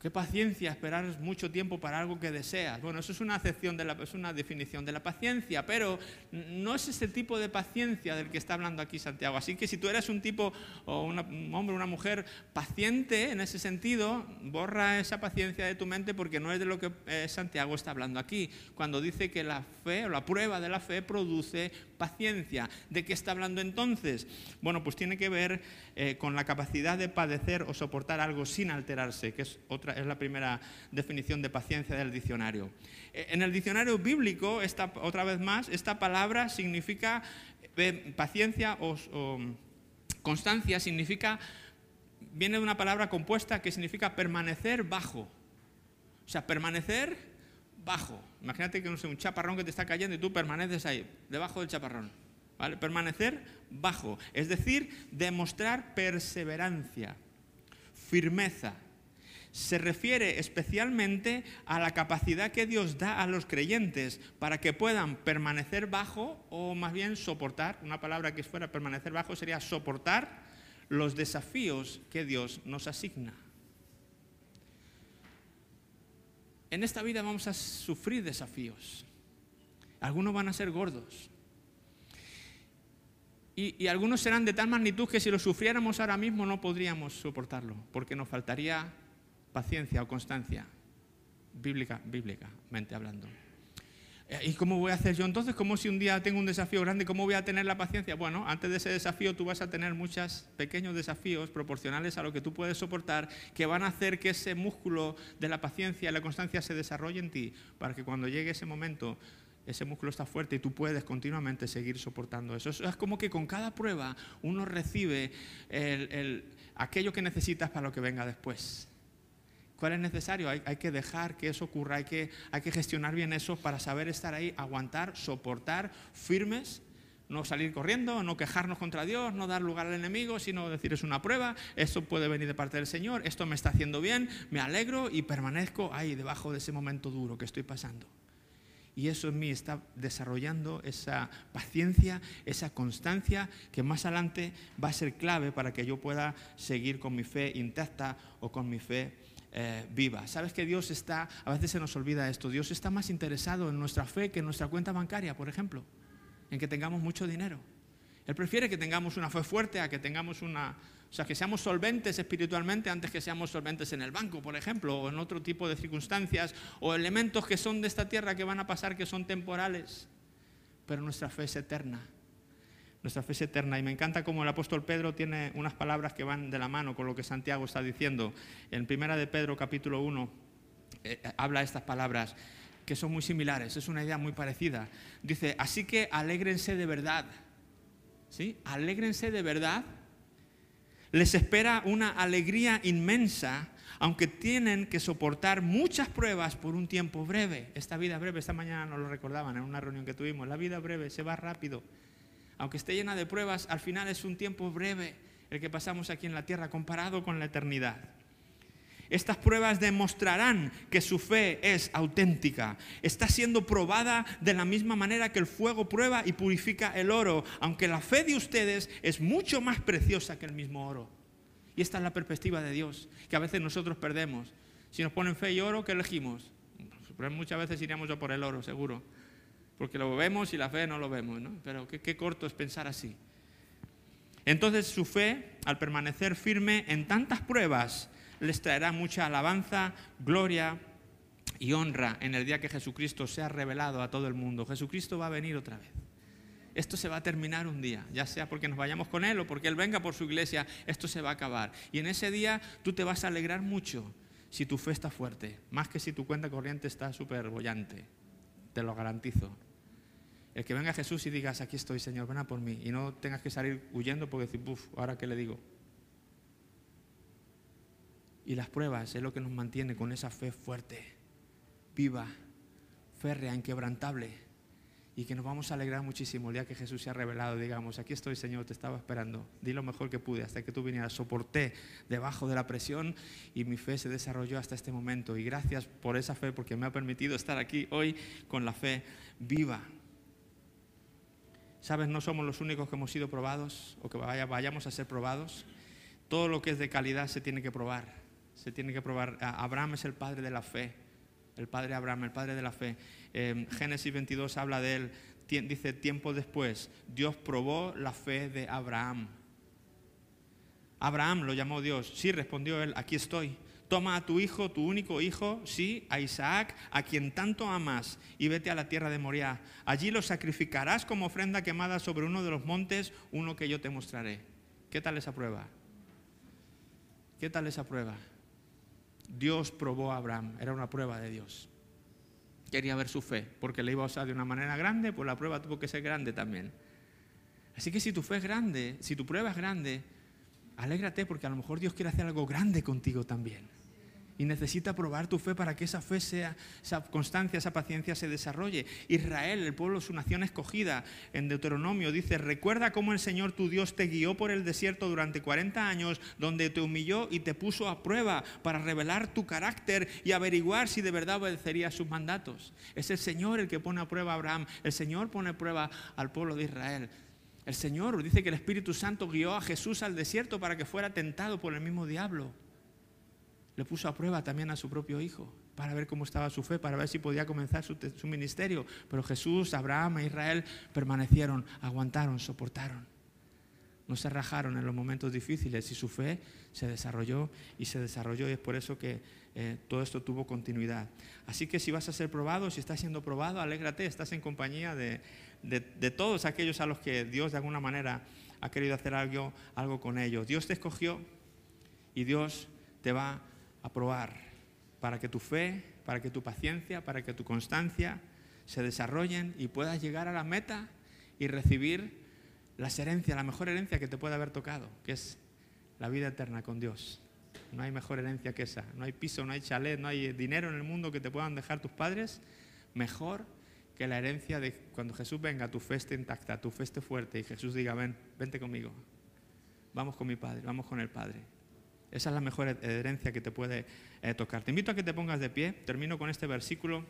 Qué paciencia esperar mucho tiempo para algo que deseas. Bueno, eso es una acepción de la, es una definición de la paciencia, pero no es ese tipo de paciencia del que está hablando aquí Santiago. Así que si tú eres un tipo o un hombre o una mujer paciente en ese sentido, borra esa paciencia de tu mente porque no es de lo que eh, Santiago está hablando aquí. Cuando dice que la fe o la prueba de la fe produce paciencia. ¿De qué está hablando entonces? Bueno, pues tiene que ver eh, con la capacidad de padecer o soportar algo sin alterarse, que es, otra, es la primera definición de paciencia del diccionario. Eh, en el diccionario bíblico, esta, otra vez más, esta palabra significa eh, paciencia o, o constancia, significa, viene de una palabra compuesta que significa permanecer bajo. O sea, permanecer bajo. Imagínate que no sé, un chaparrón que te está cayendo y tú permaneces ahí, debajo del chaparrón. ¿Vale? Permanecer bajo. Es decir, demostrar perseverancia, firmeza. Se refiere especialmente a la capacidad que Dios da a los creyentes para que puedan permanecer bajo o más bien soportar, una palabra que fuera permanecer bajo sería soportar los desafíos que Dios nos asigna. En esta vida vamos a sufrir desafíos. Algunos van a ser gordos. Y, algunos serán de tal magnitud que si los sufriéramos ahora mismo no podríamos soportarlo, porque nos faltaría paciencia o constancia, bíblica, bíblicamente hablando. Eh, ¿Y cómo voy a hacer yo entonces? ¿Cómo si un día tengo un desafío grande, cómo voy a tener la paciencia? Bueno, antes de ese desafío tú vas a tener muchos pequeños desafíos proporcionales a lo que tú puedes soportar que van a hacer que ese músculo de la paciencia y la constancia se desarrolle en ti para que cuando llegue ese momento ese músculo está fuerte y tú puedes continuamente seguir soportando eso. Es como que con cada prueba uno recibe aquello que necesitas para lo que venga después. ¿Cuál es necesario? Hay, que dejar que eso ocurra, hay que, hay que gestionar bien eso para saber estar ahí, aguantar, soportar, firmes, no salir corriendo, no quejarnos contra Dios, no dar lugar al enemigo, sino decir es una prueba, esto puede venir de parte del Señor, esto me está haciendo bien, me alegro y permanezco ahí debajo de ese momento duro que estoy pasando. Y eso en mí está desarrollando esa paciencia, esa constancia que más adelante va a ser clave para que yo pueda seguir con mi fe intacta o con mi fe eh, viva. Sabes que Dios está, a veces se nos olvida esto, Dios está más interesado en nuestra fe que en nuestra cuenta bancaria, por ejemplo, en que tengamos mucho dinero. Él prefiere que tengamos una fe fuerte a que tengamos una, o sea, que seamos solventes espiritualmente antes que seamos solventes en el banco, por ejemplo, o en otro tipo de circunstancias, o elementos que son de esta tierra que van a pasar, que son temporales. Pero nuestra fe es eterna nuestra fe es eterna. Y me encanta cómo el apóstol Pedro tiene unas palabras que van de la mano con lo que Santiago está diciendo. En primera de Pedro capítulo 1 eh, habla estas palabras que son muy similares, es una idea muy parecida. Dice, así que alégrense de verdad. ¿Sí? Alégrense de verdad. Les espera una alegría inmensa, aunque tienen que soportar muchas pruebas por un tiempo breve. Esta vida breve, esta mañana nos lo recordaban en una reunión que tuvimos, la vida breve se va rápido aunque esté llena de pruebas, al final es un tiempo breve el que pasamos aquí en la tierra comparado con la eternidad. Estas pruebas demostrarán que su fe es auténtica. Está siendo probada de la misma manera que el fuego prueba y purifica el oro, aunque la fe de ustedes es mucho más preciosa que el mismo oro. Y esta es la perspectiva de Dios, que a veces nosotros perdemos. Si nos ponen fe y oro, ¿qué elegimos? Pues muchas veces iríamos yo por el oro, seguro porque lo vemos y la fe no lo vemos, ¿no? Pero qué, corto es pensar así. Entonces su fe, al permanecer firme en tantas pruebas, les traerá mucha alabanza, gloria y honra en el día que Jesucristo sea revelado a todo el mundo. Jesucristo va a venir otra vez. Esto se va a terminar un día, ya sea porque nos vayamos con Él o porque Él venga por su iglesia, esto se va a acabar. Y en ese día tú te vas a alegrar mucho si tu fe está fuerte, más que si tu cuenta corriente está súper bollante, te lo garantizo. El que venga Jesús y digas, aquí estoy, Señor, ven a por mí. Y no tengas que salir huyendo porque decir, uff, ¿ahora qué le digo? Y las pruebas es lo que nos mantiene con esa fe fuerte, viva, férrea, inquebrantable. Y que nos vamos a alegrar muchísimo el día que Jesús se ha revelado. Digamos, aquí estoy, Señor, te estaba esperando. Di lo mejor que pude hasta que tú vinieras. Soporté debajo de la presión y mi fe se desarrolló hasta este momento. Y gracias por esa fe porque me ha permitido estar aquí hoy con la fe viva. ¿Sabes? No somos los únicos que hemos sido probados o que vayamos a ser probados. Todo lo que es de calidad se tiene que probar. Se tiene que probar. Abraham es el padre de la fe. El padre Abraham, el padre de la fe. Génesis 22 habla de él. Dice, tiempo después, Dios probó la fe de Abraham. Abraham lo llamó Dios. Sí, respondió él, aquí estoy. Toma a tu hijo, tu único hijo, sí, a Isaac, a quien tanto amas, y vete a la tierra de Moriah. Allí lo sacrificarás como ofrenda quemada sobre uno de los montes, uno que yo te mostraré. ¿Qué tal esa prueba? ¿Qué tal esa prueba? Dios probó a Abraham, era una prueba de Dios. Quería ver su fe, porque le iba a usar de una manera grande, pues la prueba tuvo que ser grande también. Así que si tu fe es grande, si tu prueba es grande, alégrate porque a lo mejor Dios quiere hacer algo grande contigo también y necesita probar tu fe para que esa fe sea, esa constancia, esa paciencia se desarrolle. Israel, el pueblo, su nación escogida, en Deuteronomio dice, recuerda cómo el Señor tu Dios te guió por el desierto durante 40 años, donde te humilló y te puso a prueba para revelar tu carácter y averiguar si de verdad obedecerías sus mandatos. Es el Señor el que pone a prueba a Abraham, el Señor pone a prueba al pueblo de Israel. El Señor dice que el Espíritu Santo guió a Jesús al desierto para que fuera tentado por el mismo diablo le puso a prueba también a su propio hijo para ver cómo estaba su fe, para ver si podía comenzar su, ministerio. Pero Jesús, Abraham e Israel permanecieron, aguantaron, soportaron. No se rajaron en los momentos difíciles y su fe se desarrolló y se desarrolló y es por eso que eh, todo esto tuvo continuidad. Así que si vas a ser probado, si estás siendo probado, alégrate, estás en compañía de, de todos aquellos a los que Dios de alguna manera ha querido hacer algo, algo con ellos. Dios te escogió y Dios te va probar para que tu fe, para que tu paciencia, para que tu constancia se desarrollen y puedas llegar a la meta y recibir la herencia, la mejor herencia que te puede haber tocado, que es la vida eterna con Dios. No hay mejor herencia que esa. No hay piso, no hay chalet, no hay dinero en el mundo que te puedan dejar tus padres mejor que la herencia de cuando Jesús venga, tu fe esté intacta, tu fe esté fuerte y Jesús diga, ven, vente conmigo. Vamos con mi Padre, vamos con el Padre. Esa es la mejor herencia que te puede eh, tocar. Te invito a que te pongas de pie. Termino con este versículo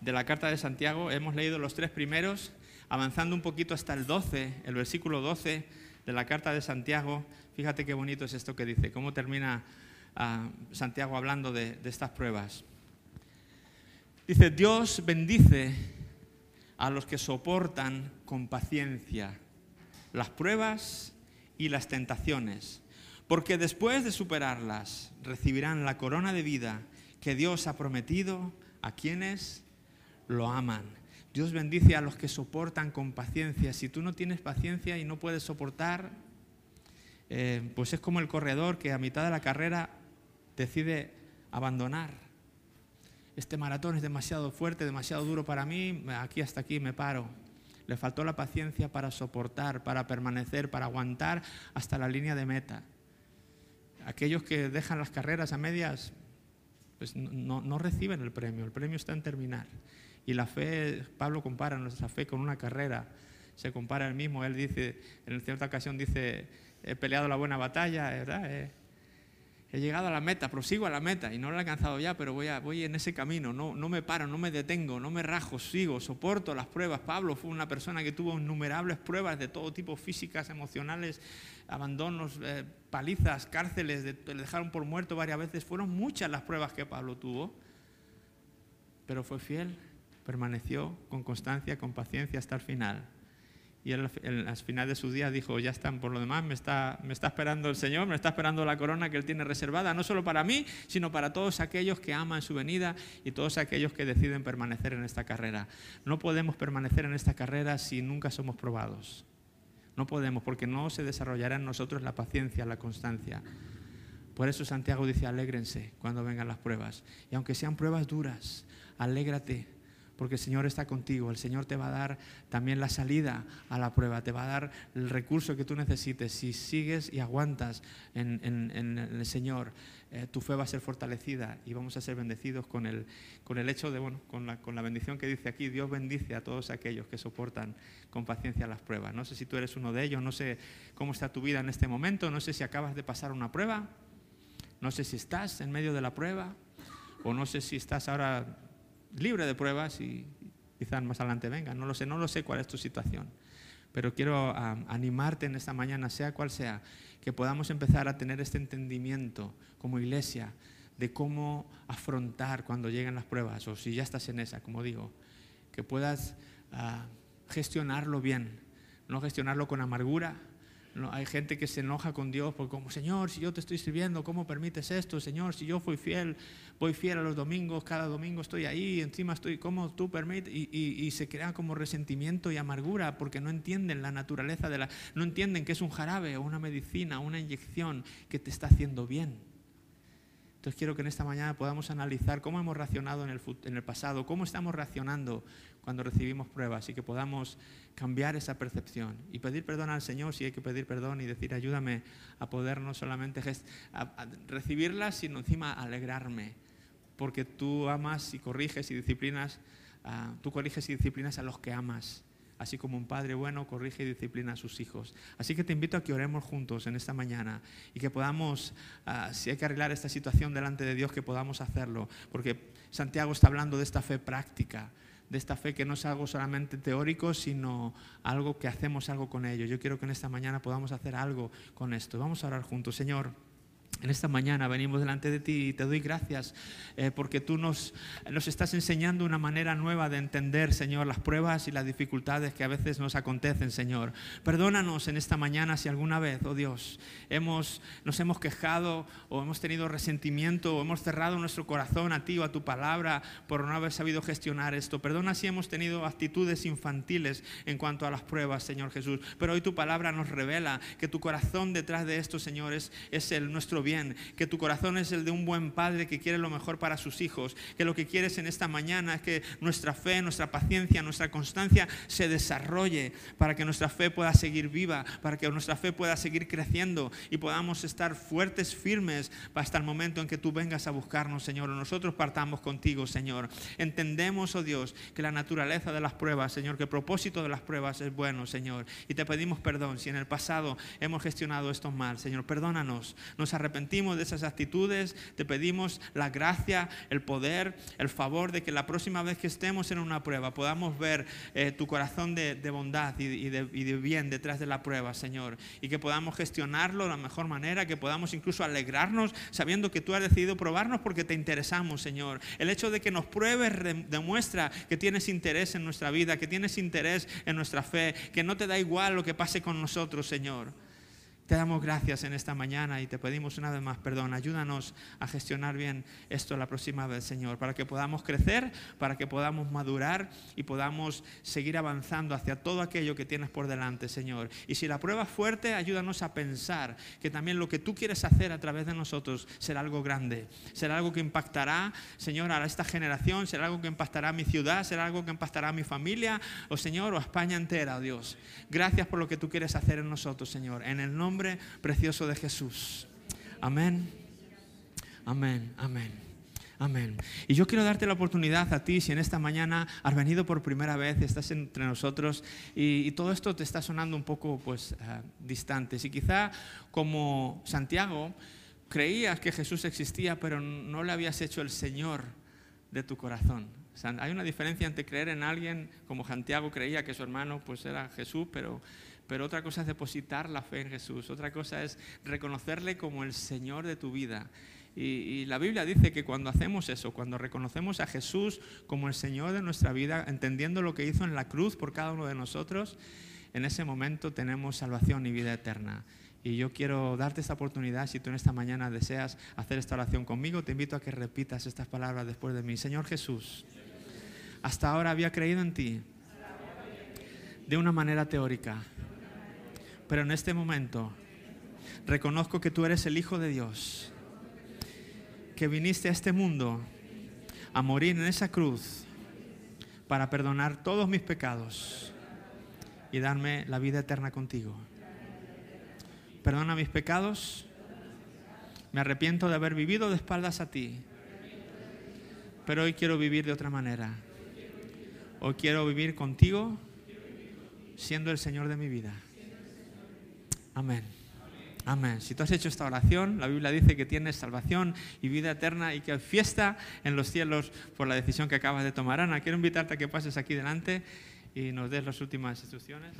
de la carta de Santiago. Hemos leído los tres primeros, avanzando un poquito hasta el 12, el versículo 12 de la carta de Santiago. Fíjate qué bonito es esto que dice, cómo termina ah, Santiago hablando de estas pruebas. Dice, Dios bendice a los que soportan con paciencia las pruebas y las tentaciones porque después de superarlas recibirán la corona de vida que Dios ha prometido a quienes lo aman. Dios bendice a los que soportan con paciencia. Si tú no tienes paciencia y no puedes soportar, eh, pues es como el corredor que a mitad de la carrera decide abandonar. Este maratón es demasiado fuerte, demasiado duro para mí, aquí hasta aquí me paro. Le faltó la paciencia para soportar, para permanecer, para aguantar hasta la línea de meta aquellos que dejan las carreras a medias, pues no, reciben el premio, el premio está en terminar. Y la fe, Pablo compara nuestra fe con una carrera, se compara él mismo, él dice, en cierta ocasión dice, he peleado la buena batalla, ¿verdad? He llegado a la meta, prosigo a la meta y no lo he alcanzado ya, pero voy, voy en ese camino, no, no me paro, no me detengo, no me rajo, sigo, soporto las pruebas. Pablo fue una persona que tuvo innumerables pruebas de todo tipo, físicas, emocionales, abandonos, eh, palizas, cárceles, le dejaron por muerto varias veces. Fueron muchas las pruebas que Pablo tuvo, pero fue fiel, permaneció con constancia, con paciencia hasta el final y él, al final de su día dijo, ya están, por lo demás me está, me está esperando el Señor, me está esperando la corona que Él tiene reservada, no solo para mí, sino para todos aquellos que aman su venida y todos aquellos que deciden permanecer en esta carrera. No podemos permanecer en esta carrera si nunca somos probados. No podemos, porque no se desarrollará en nosotros la paciencia, la constancia. Por eso Santiago dice, alégrense cuando vengan las pruebas. Y aunque sean pruebas duras, alégrate porque el Señor está contigo, el Señor te va a dar también la salida a la prueba, te va a dar el recurso que tú necesites. Si sigues y aguantas en, el Señor, eh, tu fe va a ser fortalecida y vamos a ser bendecidos con el, con el hecho de, bueno, con la, con la bendición que dice aquí, Dios bendice a todos aquellos que soportan con paciencia las pruebas. No sé si tú eres uno de ellos, no sé cómo está tu vida en este momento, no sé si acabas de pasar una prueba, no sé si estás en medio de la prueba o no sé si estás ahora libre de pruebas y quizás más adelante venga. No lo sé, no lo sé cuál es tu situación. Pero quiero animarte en esta mañana, sea cual sea, que podamos empezar a tener este entendimiento como iglesia de cómo afrontar cuando lleguen las pruebas, o si ya estás en esa, como digo, que puedas ah, gestionarlo bien, no gestionarlo con amargura, hay gente que se enoja con Dios porque como, Señor, si yo te estoy sirviendo, ¿cómo permites esto? Señor, si yo fui fiel, voy fiel a los domingos, cada domingo estoy ahí, encima estoy, ¿cómo tú permites? Y, se crea como resentimiento y amargura porque no entienden la naturaleza de la... No entienden que es un jarabe o una medicina, una inyección que te está haciendo bien. Entonces quiero que en esta mañana podamos analizar cómo hemos reaccionado en el, en el pasado, cómo estamos reaccionando cuando recibimos pruebas y que podamos cambiar esa percepción y pedir perdón al Señor si hay que pedir perdón y decir ayúdame a poder no solamente recibirlas, sino encima alegrarme, porque tú amas y corriges y disciplinas, uh, tú corriges y disciplinas a los que amas así como un padre bueno corrige y disciplina a sus hijos. Así que te invito a que oremos juntos en esta mañana y que podamos, ah, si hay que arreglar esta situación delante de Dios, que podamos hacerlo, porque Santiago está hablando de esta fe práctica, de esta fe que no es algo solamente teórico, sino algo que hacemos algo con ello. Yo quiero que en esta mañana podamos hacer algo con esto. Vamos a orar juntos. Señor. En esta mañana venimos delante de ti y te doy gracias eh, porque tú nos, nos estás enseñando una manera nueva de entender, Señor, las pruebas y las dificultades que a veces nos acontecen, Señor. Perdónanos en esta mañana si alguna vez, oh Dios, hemos, nos hemos quejado o hemos tenido resentimiento o hemos cerrado nuestro corazón a ti o a tu palabra por no haber sabido gestionar esto. Perdona si hemos tenido actitudes infantiles en cuanto a las pruebas, Señor Jesús. Pero hoy tu palabra nos revela que tu corazón detrás de esto, Señor, es, es el nuestro bien que tu corazón es el de un buen padre que quiere lo mejor para sus hijos, que lo que quieres en esta mañana es que nuestra fe, nuestra paciencia, nuestra constancia se desarrolle para que nuestra fe pueda seguir viva, para que nuestra fe pueda seguir creciendo y podamos estar fuertes, firmes hasta el momento en que tú vengas a buscarnos, Señor, o nosotros partamos contigo, Señor. Entendemos, oh Dios, que la naturaleza de las pruebas, Señor, que el propósito de las pruebas es bueno, Señor, y te pedimos perdón si en el pasado hemos gestionado esto mal, Señor, perdónanos, nos arrepentimos de esas actitudes, te pedimos la gracia, el poder, el favor de que la próxima vez que estemos en una prueba podamos ver eh, tu corazón de, bondad y, de, y, de, bien detrás de la prueba, Señor, y que podamos gestionarlo de la mejor manera, que podamos incluso alegrarnos sabiendo que tú has decidido probarnos porque te interesamos, Señor. El hecho de que nos pruebes demuestra que tienes interés en nuestra vida, que tienes interés en nuestra fe, que no te da igual lo que pase con nosotros, Señor. Te damos gracias en esta mañana y te pedimos una vez más perdón. Ayúdanos a gestionar bien esto la próxima vez, Señor, para que podamos crecer, para que podamos madurar y podamos seguir avanzando hacia todo aquello que tienes por delante, Señor. Y si la prueba es fuerte, ayúdanos a pensar que también lo que tú quieres hacer a través de nosotros será algo grande, será algo que impactará, Señor, a esta generación, será algo que impactará a mi ciudad, será algo que impactará a mi familia, o Señor, o a España entera, oh Dios. Gracias por lo que tú quieres hacer en nosotros, Señor. En el nombre nombre precioso de Jesús. Amén. Amén. Amén. Amén. Y yo quiero darte la oportunidad a ti, si en esta mañana has venido por primera vez, estás entre nosotros y, todo esto te está sonando un poco pues, uh, distante. Si quizá como Santiago creías que Jesús existía, pero no le habías hecho el Señor de tu corazón. hay una diferencia entre creer en alguien como Santiago creía que su hermano pues era Jesús, pero pero otra cosa es depositar la fe en Jesús, otra cosa es reconocerle como el Señor de tu vida. Y, la Biblia dice que cuando hacemos eso, cuando reconocemos a Jesús como el Señor de nuestra vida, entendiendo lo que hizo en la cruz por cada uno de nosotros, en ese momento tenemos salvación y vida eterna. Y yo quiero darte esta oportunidad, si tú en esta mañana deseas hacer esta oración conmigo, te invito a que repitas estas palabras después de mí. Señor Jesús, hasta ahora había creído en ti de una manera teórica pero en este momento reconozco que tú eres el Hijo de Dios, que viniste a este mundo a morir en esa cruz para perdonar todos mis pecados y darme la vida eterna contigo. Perdona mis pecados, me arrepiento de haber vivido de espaldas a ti, pero hoy quiero vivir de otra manera. Hoy quiero vivir contigo siendo el Señor de mi vida. Amén. Amén. Si tú has hecho esta oración, la Biblia dice que tienes salvación y vida eterna y que hay fiesta en los cielos por la decisión que acabas de tomar. Ana, quiero invitarte a que pases aquí delante y nos des las últimas instrucciones.